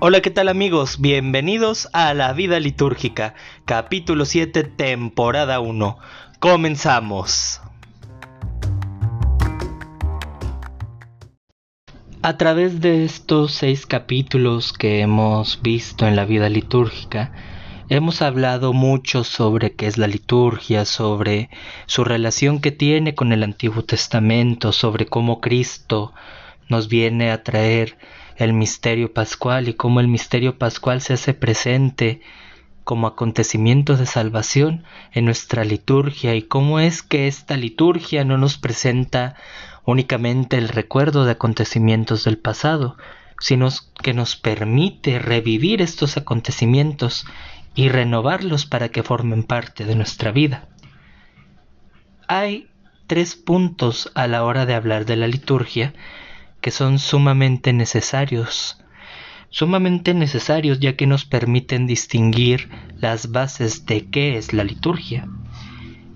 Hola, ¿qué tal amigos? Bienvenidos a La Vida Litúrgica, capítulo 7, temporada 1. Comenzamos. A través de estos seis capítulos que hemos visto en la vida litúrgica, hemos hablado mucho sobre qué es la liturgia, sobre su relación que tiene con el Antiguo Testamento, sobre cómo Cristo nos viene a traer el misterio pascual y cómo el misterio pascual se hace presente como acontecimiento de salvación en nuestra liturgia y cómo es que esta liturgia no nos presenta únicamente el recuerdo de acontecimientos del pasado, sino que nos permite revivir estos acontecimientos y renovarlos para que formen parte de nuestra vida. Hay tres puntos a la hora de hablar de la liturgia que son sumamente necesarios, sumamente necesarios ya que nos permiten distinguir las bases de qué es la liturgia.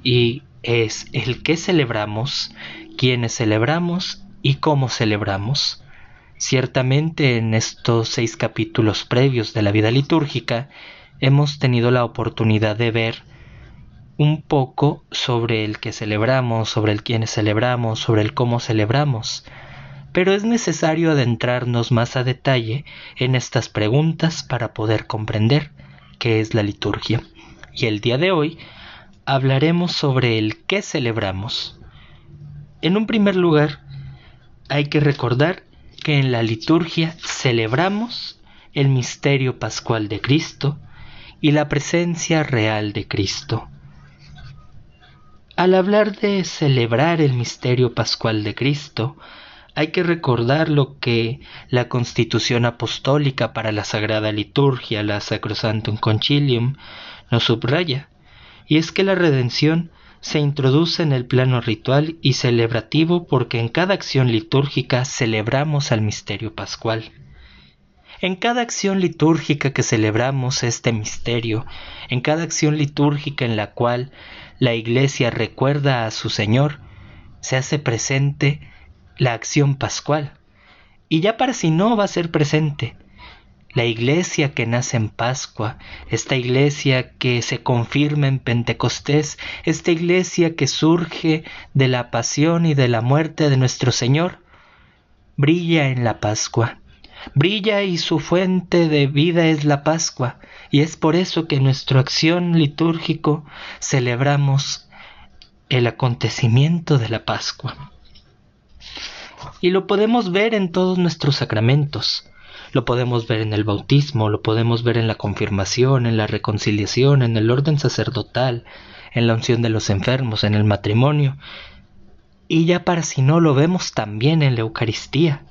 Y es el que celebramos, quiénes celebramos y cómo celebramos. Ciertamente en estos seis capítulos previos de la vida litúrgica hemos tenido la oportunidad de ver un poco sobre el que celebramos, sobre el quiénes celebramos, sobre el cómo celebramos pero es necesario adentrarnos más a detalle en estas preguntas para poder comprender qué es la liturgia. Y el día de hoy hablaremos sobre el qué celebramos. En un primer lugar, hay que recordar que en la liturgia celebramos el misterio pascual de Cristo y la presencia real de Cristo. Al hablar de celebrar el misterio pascual de Cristo, hay que recordar lo que la Constitución Apostólica para la Sagrada Liturgia, la Sacrosantum Concilium, nos subraya, y es que la redención se introduce en el plano ritual y celebrativo porque en cada acción litúrgica celebramos al misterio pascual. En cada acción litúrgica que celebramos este misterio, en cada acción litúrgica en la cual la Iglesia recuerda a su Señor, se hace presente la acción pascual. Y ya para si no va a ser presente. La iglesia que nace en Pascua, esta iglesia que se confirma en Pentecostés, esta iglesia que surge de la pasión y de la muerte de nuestro Señor, brilla en la Pascua. Brilla y su fuente de vida es la Pascua, y es por eso que en nuestra acción litúrgico celebramos el acontecimiento de la Pascua. Y lo podemos ver en todos nuestros sacramentos. Lo podemos ver en el bautismo, lo podemos ver en la confirmación, en la reconciliación, en el orden sacerdotal, en la unción de los enfermos, en el matrimonio. Y ya para si no lo vemos también en la Eucaristía.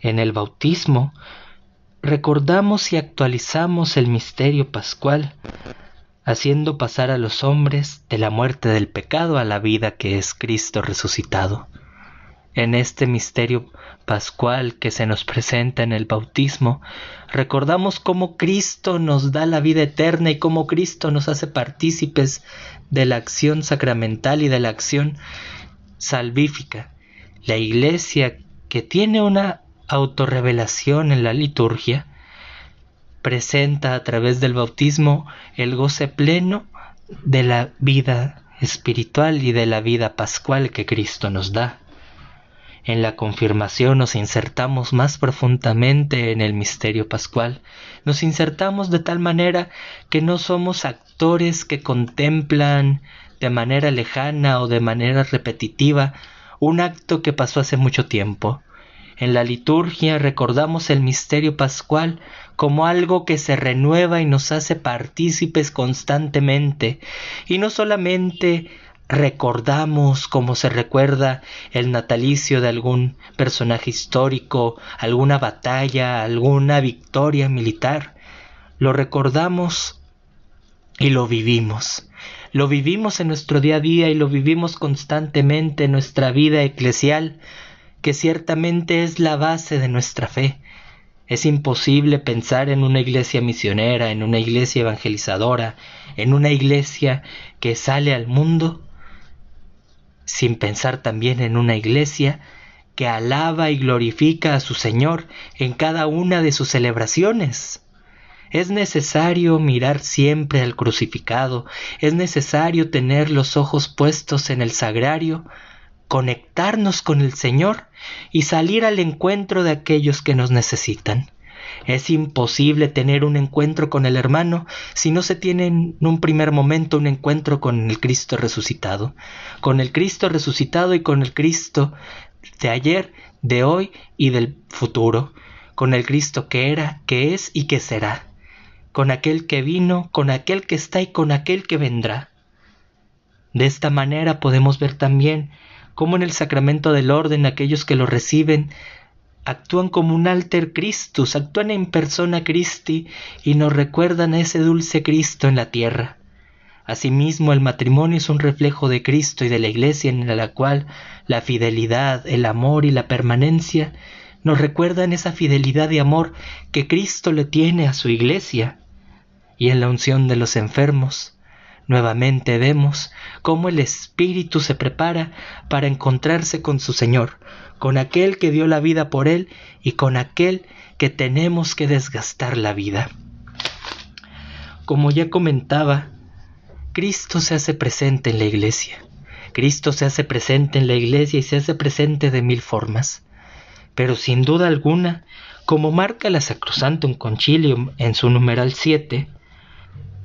En el bautismo recordamos y actualizamos el misterio pascual, haciendo pasar a los hombres de la muerte del pecado a la vida que es Cristo resucitado en este misterio pascual que se nos presenta en el bautismo, recordamos cómo Cristo nos da la vida eterna y cómo Cristo nos hace partícipes de la acción sacramental y de la acción salvífica. La iglesia que tiene una autorrevelación en la liturgia, presenta a través del bautismo el goce pleno de la vida espiritual y de la vida pascual que Cristo nos da. En la confirmación nos insertamos más profundamente en el misterio pascual, nos insertamos de tal manera que no somos actores que contemplan de manera lejana o de manera repetitiva un acto que pasó hace mucho tiempo. En la liturgia recordamos el misterio pascual como algo que se renueva y nos hace partícipes constantemente, y no solamente recordamos como se recuerda el natalicio de algún personaje histórico, alguna batalla, alguna victoria militar. Lo recordamos y lo vivimos. Lo vivimos en nuestro día a día y lo vivimos constantemente en nuestra vida eclesial, que ciertamente es la base de nuestra fe. Es imposible pensar en una iglesia misionera, en una iglesia evangelizadora, en una iglesia que sale al mundo sin pensar también en una iglesia que alaba y glorifica a su Señor en cada una de sus celebraciones. Es necesario mirar siempre al crucificado, es necesario tener los ojos puestos en el sagrario, conectarnos con el Señor y salir al encuentro de aquellos que nos necesitan. Es imposible tener un encuentro con el hermano si no se tiene en un primer momento un encuentro con el Cristo resucitado, con el Cristo resucitado y con el Cristo de ayer, de hoy y del futuro, con el Cristo que era, que es y que será, con aquel que vino, con aquel que está y con aquel que vendrá. De esta manera podemos ver también cómo en el sacramento del orden aquellos que lo reciben actúan como un alter Christus, actúan en persona Christi y nos recuerdan a ese dulce Cristo en la tierra. Asimismo, el matrimonio es un reflejo de Cristo y de la Iglesia en la cual la fidelidad, el amor y la permanencia nos recuerdan esa fidelidad y amor que Cristo le tiene a su Iglesia. Y en la unción de los enfermos, nuevamente vemos cómo el Espíritu se prepara para encontrarse con su Señor, con aquel que dio la vida por él y con aquel que tenemos que desgastar la vida. Como ya comentaba, Cristo se hace presente en la iglesia. Cristo se hace presente en la iglesia y se hace presente de mil formas. Pero sin duda alguna, como marca la Sacrosantum Concilium en su numeral 7,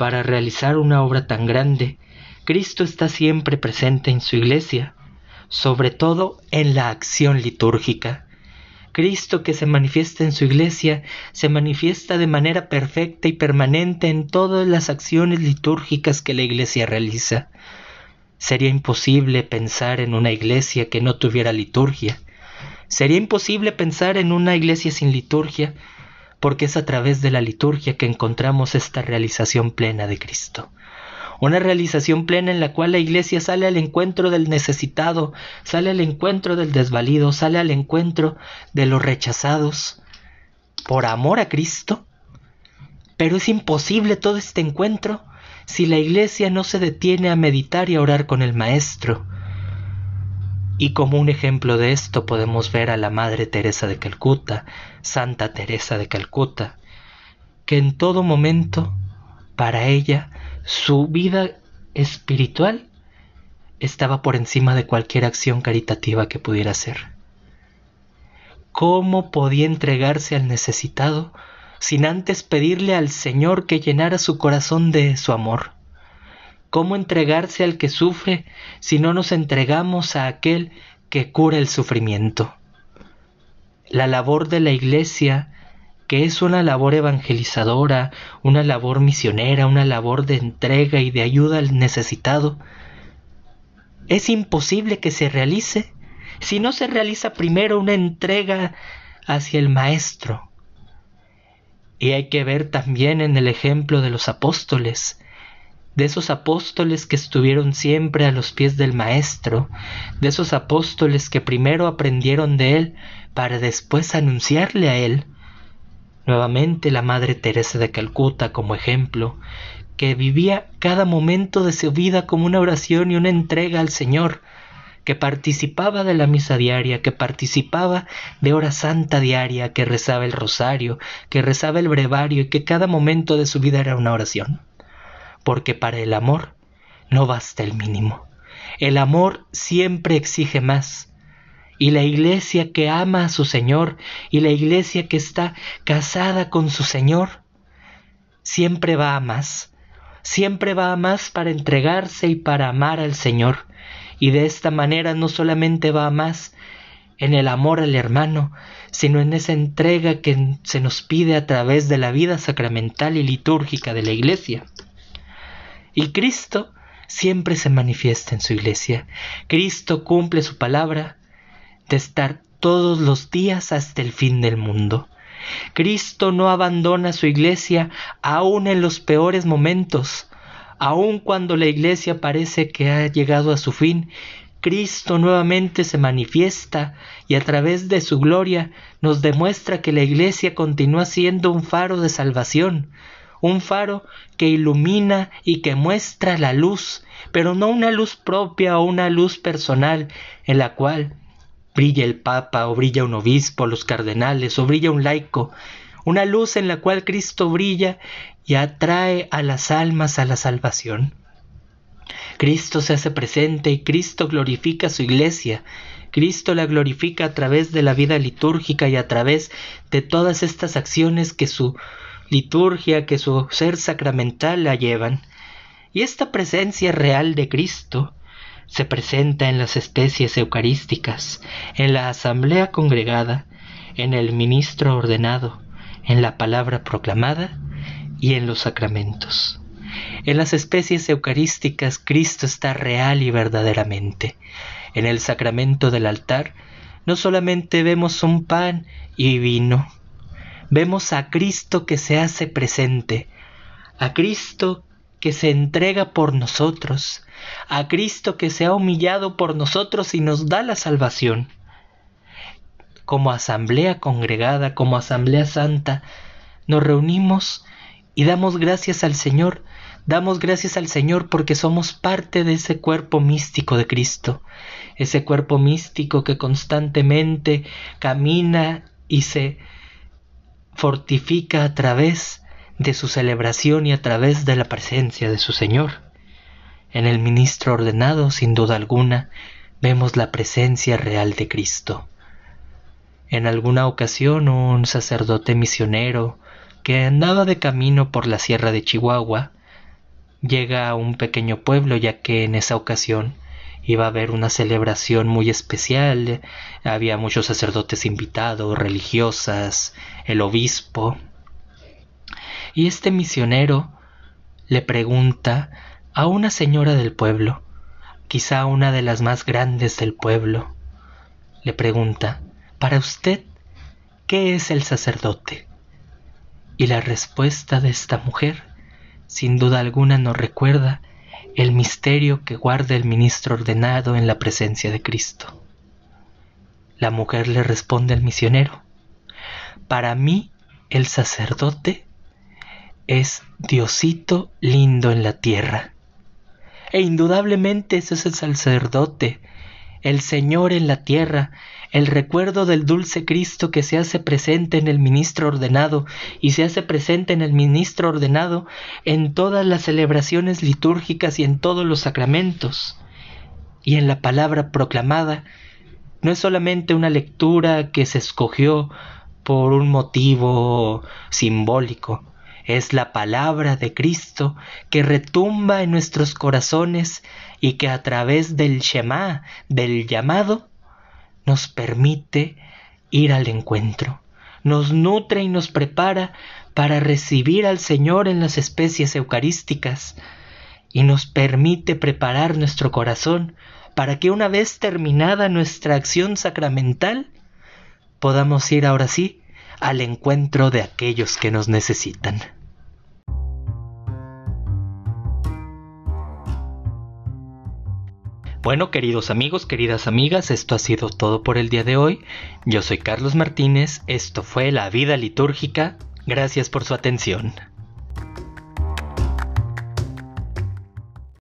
para realizar una obra tan grande, Cristo está siempre presente en su iglesia, sobre todo en la acción litúrgica. Cristo que se manifiesta en su iglesia se manifiesta de manera perfecta y permanente en todas las acciones litúrgicas que la iglesia realiza. Sería imposible pensar en una iglesia que no tuviera liturgia. Sería imposible pensar en una iglesia sin liturgia, porque es a través de la liturgia que encontramos esta realización plena de Cristo una realización plena en la cual la iglesia sale al encuentro del necesitado, sale al encuentro del desvalido, sale al encuentro de los rechazados, por amor a Cristo. Pero es imposible todo este encuentro si la iglesia no se detiene a meditar y a orar con el Maestro. Y como un ejemplo de esto podemos ver a la Madre Teresa de Calcuta, Santa Teresa de Calcuta, que en todo momento, para ella, su vida espiritual estaba por encima de cualquier acción caritativa que pudiera hacer. ¿Cómo podía entregarse al necesitado sin antes pedirle al Señor que llenara su corazón de su amor? ¿Cómo entregarse al que sufre si no nos entregamos a aquel que cura el sufrimiento? La labor de la Iglesia que es una labor evangelizadora, una labor misionera, una labor de entrega y de ayuda al necesitado, es imposible que se realice si no se realiza primero una entrega hacia el Maestro. Y hay que ver también en el ejemplo de los apóstoles, de esos apóstoles que estuvieron siempre a los pies del Maestro, de esos apóstoles que primero aprendieron de Él para después anunciarle a Él, Nuevamente la Madre Teresa de Calcuta como ejemplo, que vivía cada momento de su vida como una oración y una entrega al Señor, que participaba de la misa diaria, que participaba de hora santa diaria, que rezaba el rosario, que rezaba el brevario y que cada momento de su vida era una oración. Porque para el amor no basta el mínimo. El amor siempre exige más, y la iglesia que ama a su Señor y la iglesia que está casada con su Señor, siempre va a más, siempre va a más para entregarse y para amar al Señor. Y de esta manera no solamente va a más en el amor al hermano, sino en esa entrega que se nos pide a través de la vida sacramental y litúrgica de la iglesia. Y Cristo siempre se manifiesta en su iglesia. Cristo cumple su palabra, de estar todos los días hasta el fin del mundo. Cristo no abandona su iglesia aun en los peores momentos, aun cuando la iglesia parece que ha llegado a su fin. Cristo nuevamente se manifiesta y a través de su gloria nos demuestra que la iglesia continúa siendo un faro de salvación, un faro que ilumina y que muestra la luz, pero no una luz propia o una luz personal en la cual brilla el Papa o brilla un obispo, los cardenales o brilla un laico, una luz en la cual Cristo brilla y atrae a las almas a la salvación. Cristo se hace presente y Cristo glorifica su iglesia. Cristo la glorifica a través de la vida litúrgica y a través de todas estas acciones que su liturgia, que su ser sacramental la llevan. Y esta presencia real de Cristo se presenta en las especies eucarísticas, en la asamblea congregada, en el ministro ordenado, en la palabra proclamada y en los sacramentos. En las especies eucarísticas Cristo está real y verdaderamente. En el sacramento del altar no solamente vemos un pan y vino, vemos a Cristo que se hace presente, a Cristo que se entrega por nosotros, a Cristo que se ha humillado por nosotros y nos da la salvación. Como asamblea congregada, como asamblea santa, nos reunimos y damos gracias al Señor, damos gracias al Señor porque somos parte de ese cuerpo místico de Cristo, ese cuerpo místico que constantemente camina y se fortifica a través de su celebración y a través de la presencia de su Señor. En el ministro ordenado, sin duda alguna, vemos la presencia real de Cristo. En alguna ocasión un sacerdote misionero que andaba de camino por la sierra de Chihuahua llega a un pequeño pueblo ya que en esa ocasión iba a haber una celebración muy especial, había muchos sacerdotes invitados, religiosas, el obispo. Y este misionero le pregunta a una señora del pueblo, quizá una de las más grandes del pueblo, le pregunta, para usted, ¿qué es el sacerdote? Y la respuesta de esta mujer, sin duda alguna, nos recuerda el misterio que guarda el ministro ordenado en la presencia de Cristo. La mujer le responde al misionero, para mí el sacerdote es Diosito lindo en la tierra. E indudablemente ese es el sacerdote, el Señor en la tierra, el recuerdo del dulce Cristo que se hace presente en el ministro ordenado y se hace presente en el ministro ordenado en todas las celebraciones litúrgicas y en todos los sacramentos. Y en la palabra proclamada no es solamente una lectura que se escogió por un motivo simbólico, es la palabra de Cristo que retumba en nuestros corazones y que a través del Shema, del llamado, nos permite ir al encuentro, nos nutre y nos prepara para recibir al Señor en las especies eucarísticas y nos permite preparar nuestro corazón para que una vez terminada nuestra acción sacramental podamos ir ahora sí al encuentro de aquellos que nos necesitan. Bueno, queridos amigos, queridas amigas, esto ha sido todo por el día de hoy. Yo soy Carlos Martínez, esto fue La Vida Litúrgica. Gracias por su atención.